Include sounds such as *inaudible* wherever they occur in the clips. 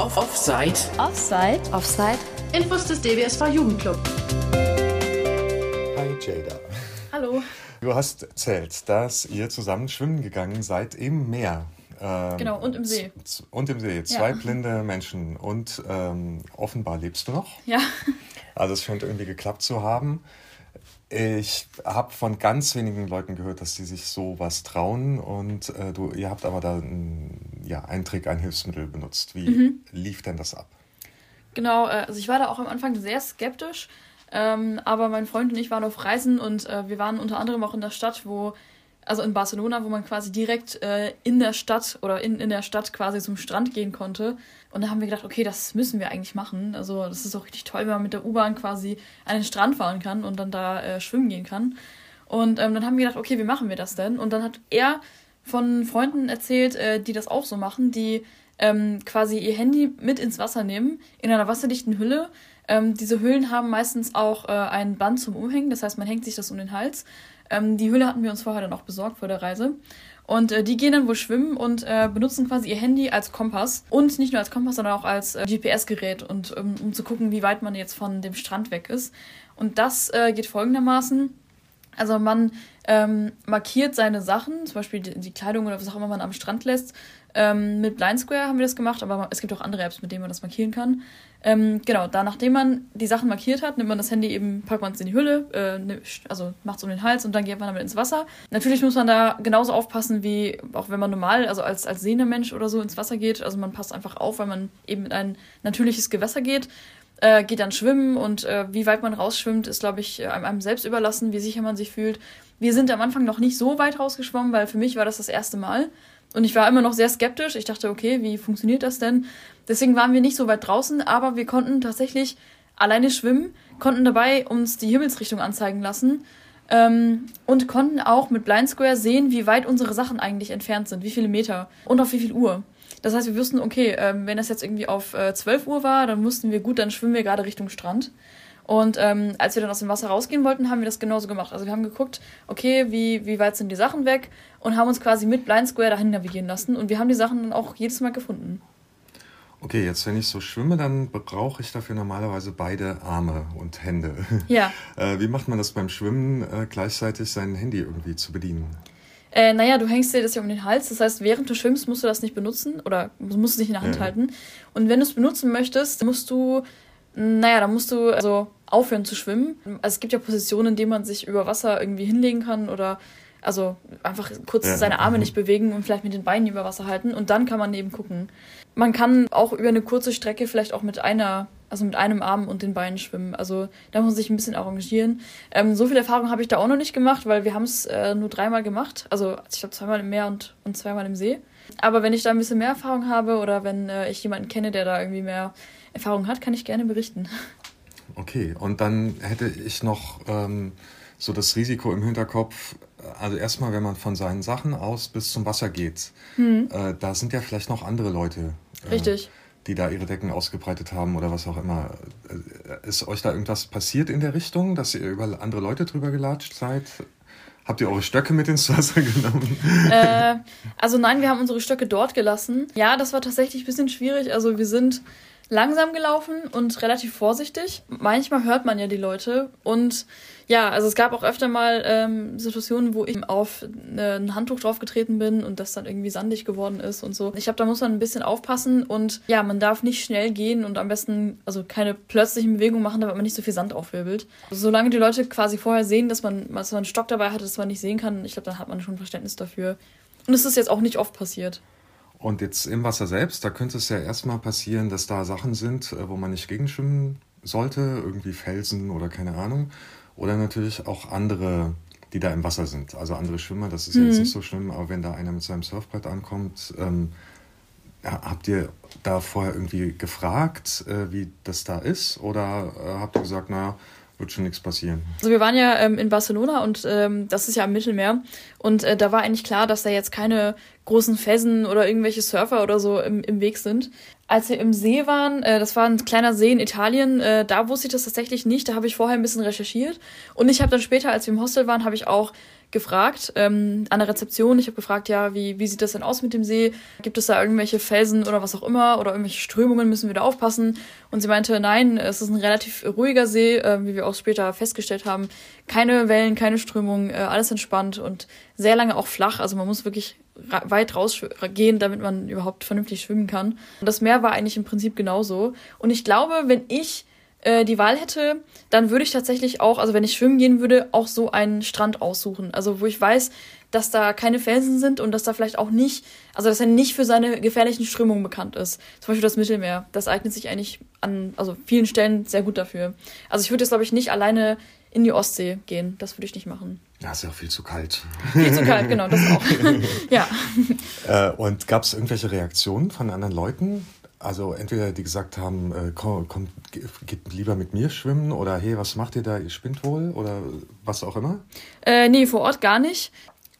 Auf Offside. Offside. Offside. Infos des DBSV Jugendclub. Hi Jada. Hallo. Du hast erzählt, dass ihr zusammen schwimmen gegangen seid im Meer. Ähm, genau, und im See. Und im See. Zwei ja. blinde Menschen. Und ähm, offenbar lebst du noch. Ja. Also es scheint irgendwie geklappt zu haben. Ich habe von ganz wenigen Leuten gehört, dass sie sich sowas trauen und äh, du, ihr habt aber da ein, ja, einen Trick, ein Hilfsmittel benutzt. Wie mhm. lief denn das ab? Genau, äh, also ich war da auch am Anfang sehr skeptisch, ähm, aber mein Freund und ich waren auf Reisen und äh, wir waren unter anderem auch in der Stadt, wo also in Barcelona, wo man quasi direkt äh, in der Stadt oder in, in der Stadt quasi zum Strand gehen konnte. Und da haben wir gedacht, okay, das müssen wir eigentlich machen. Also das ist auch richtig toll, wenn man mit der U-Bahn quasi an den Strand fahren kann und dann da äh, schwimmen gehen kann. Und ähm, dann haben wir gedacht, okay, wie machen wir das denn? Und dann hat er von Freunden erzählt, äh, die das auch so machen, die ähm, quasi ihr Handy mit ins Wasser nehmen, in einer wasserdichten Hülle. Ähm, diese Hüllen haben meistens auch äh, ein Band zum Umhängen, das heißt, man hängt sich das um den Hals. Ähm, die Hülle hatten wir uns vorher dann auch besorgt vor der Reise. Und äh, die gehen dann wohl schwimmen und äh, benutzen quasi ihr Handy als Kompass. Und nicht nur als Kompass, sondern auch als äh, GPS-Gerät, und um, um, zu gucken, wie weit man jetzt von dem Strand weg ist. Und das äh, geht folgendermaßen. Also man ähm, markiert seine Sachen, zum Beispiel die, die, Kleidung oder was auch immer man am Strand lässt. Ähm, mit Blind Square haben wir das gemacht, aber es gibt auch andere Apps, mit denen man das markieren kann. Ähm, genau, da nachdem man die Sachen markiert hat, nimmt man das Handy eben, packt man es in die Hülle, äh, also macht es um den Hals und dann geht man damit ins Wasser. Natürlich muss man da genauso aufpassen, wie auch wenn man normal, also als, als sehender Mensch oder so ins Wasser geht. Also man passt einfach auf, weil man eben in ein natürliches Gewässer geht. Äh, geht dann schwimmen und äh, wie weit man rausschwimmt, ist, glaube ich, einem, einem selbst überlassen, wie sicher man sich fühlt. Wir sind am Anfang noch nicht so weit rausgeschwommen, weil für mich war das das erste Mal. Und ich war immer noch sehr skeptisch. Ich dachte, okay, wie funktioniert das denn? Deswegen waren wir nicht so weit draußen, aber wir konnten tatsächlich alleine schwimmen, konnten dabei uns die Himmelsrichtung anzeigen lassen ähm, und konnten auch mit Blind Square sehen, wie weit unsere Sachen eigentlich entfernt sind, wie viele Meter und auf wie viel Uhr. Das heißt, wir wussten, okay, ähm, wenn das jetzt irgendwie auf äh, 12 Uhr war, dann wussten wir, gut, dann schwimmen wir gerade Richtung Strand. Und ähm, als wir dann aus dem Wasser rausgehen wollten, haben wir das genauso gemacht. Also wir haben geguckt, okay, wie, wie weit sind die Sachen weg und haben uns quasi mit Blind Square dahin navigieren lassen. Und wir haben die Sachen dann auch jedes Mal gefunden. Okay, jetzt wenn ich so schwimme, dann brauche ich dafür normalerweise beide Arme und Hände. Ja. *laughs* äh, wie macht man das beim Schwimmen, äh, gleichzeitig sein Handy irgendwie zu bedienen? Äh, naja, du hängst dir das ja um den Hals. Das heißt, während du schwimmst, musst du das nicht benutzen oder musst es nicht in der Hand ja. halten. Und wenn du es benutzen möchtest, musst du naja, da musst du also aufhören zu schwimmen. Also es gibt ja Positionen, in denen man sich über Wasser irgendwie hinlegen kann oder also einfach kurz ja. seine Arme nicht bewegen und vielleicht mit den Beinen über Wasser halten und dann kann man eben gucken. Man kann auch über eine kurze Strecke vielleicht auch mit einer, also mit einem Arm und den Beinen schwimmen. Also da muss man sich ein bisschen arrangieren. Ähm, so viel Erfahrung habe ich da auch noch nicht gemacht, weil wir haben es äh, nur dreimal gemacht. Also ich glaube zweimal im Meer und, und zweimal im See. Aber wenn ich da ein bisschen mehr Erfahrung habe oder wenn äh, ich jemanden kenne, der da irgendwie mehr Erfahrung hat, kann ich gerne berichten. Okay, und dann hätte ich noch ähm, so das Risiko im Hinterkopf, also erstmal, wenn man von seinen Sachen aus bis zum Wasser geht, hm. äh, da sind ja vielleicht noch andere Leute. Äh, Richtig. Die da ihre Decken ausgebreitet haben oder was auch immer. Äh, ist euch da irgendwas passiert in der Richtung, dass ihr über andere Leute drüber gelatscht seid? Habt ihr eure Stöcke mit ins Wasser *laughs* genommen? Äh, also nein, wir haben unsere Stöcke dort gelassen. Ja, das war tatsächlich ein bisschen schwierig. Also wir sind langsam gelaufen und relativ vorsichtig. Manchmal hört man ja die Leute und ja, also es gab auch öfter mal ähm, Situationen, wo ich auf äh, ein Handtuch draufgetreten bin und das dann irgendwie sandig geworden ist und so. Ich glaube, da muss man ein bisschen aufpassen und ja, man darf nicht schnell gehen und am besten also keine plötzlichen Bewegungen machen, damit man nicht so viel Sand aufwirbelt. Solange die Leute quasi vorher sehen, dass man, dass man einen Stock dabei hat, dass man nicht sehen kann, ich glaube, dann hat man schon Verständnis dafür. Und es ist jetzt auch nicht oft passiert. Und jetzt im Wasser selbst, da könnte es ja erstmal passieren, dass da Sachen sind, äh, wo man nicht gegenschwimmen sollte, irgendwie Felsen oder keine Ahnung. Oder natürlich auch andere, die da im Wasser sind. Also andere Schwimmer, das ist mhm. jetzt nicht so schlimm, aber wenn da einer mit seinem Surfbrett ankommt, ähm, habt ihr da vorher irgendwie gefragt, äh, wie das da ist? Oder äh, habt ihr gesagt, na, wird schon nichts passieren. Also wir waren ja ähm, in Barcelona und ähm, das ist ja am Mittelmeer und äh, da war eigentlich klar, dass da jetzt keine großen Felsen oder irgendwelche Surfer oder so im, im Weg sind. Als wir im See waren, äh, das war ein kleiner See in Italien, äh, da wusste ich das tatsächlich nicht. Da habe ich vorher ein bisschen recherchiert und ich habe dann später, als wir im Hostel waren, habe ich auch gefragt ähm, an der Rezeption. Ich habe gefragt, ja, wie, wie sieht das denn aus mit dem See? Gibt es da irgendwelche Felsen oder was auch immer oder irgendwelche Strömungen, müssen wir da aufpassen? Und sie meinte, nein, es ist ein relativ ruhiger See, äh, wie wir auch später festgestellt haben. Keine Wellen, keine Strömungen, äh, alles entspannt und sehr lange auch flach. Also man muss wirklich weit rausgehen, damit man überhaupt vernünftig schwimmen kann. Und das Meer war eigentlich im Prinzip genauso. Und ich glaube, wenn ich äh, die Wahl hätte, dann würde ich tatsächlich auch, also wenn ich schwimmen gehen würde, auch so einen Strand aussuchen. Also wo ich weiß, dass da keine Felsen sind und dass da vielleicht auch nicht, also dass er nicht für seine gefährlichen Strömungen bekannt ist. Zum Beispiel das Mittelmeer. Das eignet sich eigentlich an also vielen Stellen sehr gut dafür. Also ich würde jetzt, glaube ich, nicht alleine in die Ostsee gehen. Das würde ich nicht machen. Ja, ist ja auch viel zu kalt. Viel zu kalt, genau, das auch. *laughs* ja. Äh, und gab es irgendwelche Reaktionen von anderen Leuten? Also entweder die gesagt haben, äh, komm, komm, geht lieber mit mir schwimmen oder hey, was macht ihr da, ihr spinnt wohl oder was auch immer? Äh, nee, vor Ort gar nicht.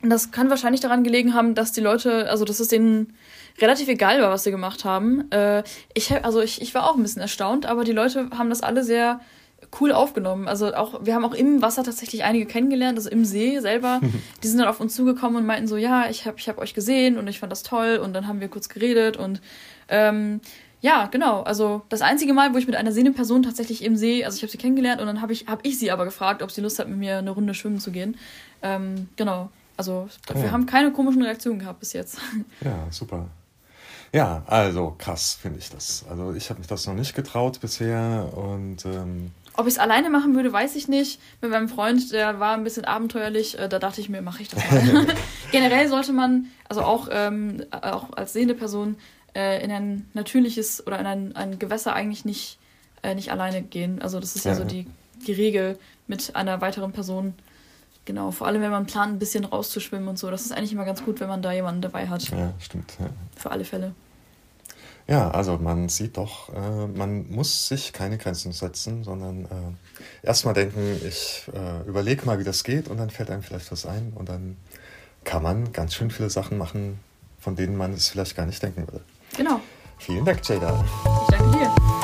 Das kann wahrscheinlich daran gelegen haben, dass die Leute, also dass es denen relativ egal war, was sie gemacht haben. Äh, ich, also ich, ich war auch ein bisschen erstaunt, aber die Leute haben das alle sehr cool aufgenommen. Also auch, wir haben auch im Wasser tatsächlich einige kennengelernt, also im See selber. *laughs* Die sind dann auf uns zugekommen und meinten so, ja, ich habe ich hab euch gesehen und ich fand das toll und dann haben wir kurz geredet und ähm, ja, genau. Also das einzige Mal, wo ich mit einer sehenden Person tatsächlich im See, also ich habe sie kennengelernt und dann habe ich, hab ich sie aber gefragt, ob sie Lust hat, mit mir eine Runde schwimmen zu gehen. Ähm, genau. Also wir oh. haben keine komischen Reaktionen gehabt bis jetzt. *laughs* Ja, super. Ja, also krass finde ich das. Also ich habe mich das noch nicht getraut bisher und ähm ob ich es alleine machen würde, weiß ich nicht. Mit meinem Freund, der war ein bisschen abenteuerlich, äh, da dachte ich mir, mache ich das mal. *laughs* Generell sollte man, also auch, ähm, auch als sehende Person, äh, in ein natürliches oder in ein, ein Gewässer eigentlich nicht, äh, nicht alleine gehen. Also das ist ja, ja so die, die Regel mit einer weiteren Person. Genau, vor allem wenn man plant, ein bisschen rauszuschwimmen und so. Das ist eigentlich immer ganz gut, wenn man da jemanden dabei hat. Ja, stimmt. Ja. Für alle Fälle. Ja, also man sieht doch, äh, man muss sich keine Grenzen setzen, sondern äh, erstmal denken, ich äh, überlege mal, wie das geht und dann fällt einem vielleicht was ein und dann kann man ganz schön viele Sachen machen, von denen man es vielleicht gar nicht denken würde. Genau. Vielen Dank, Jada. Ich danke dir.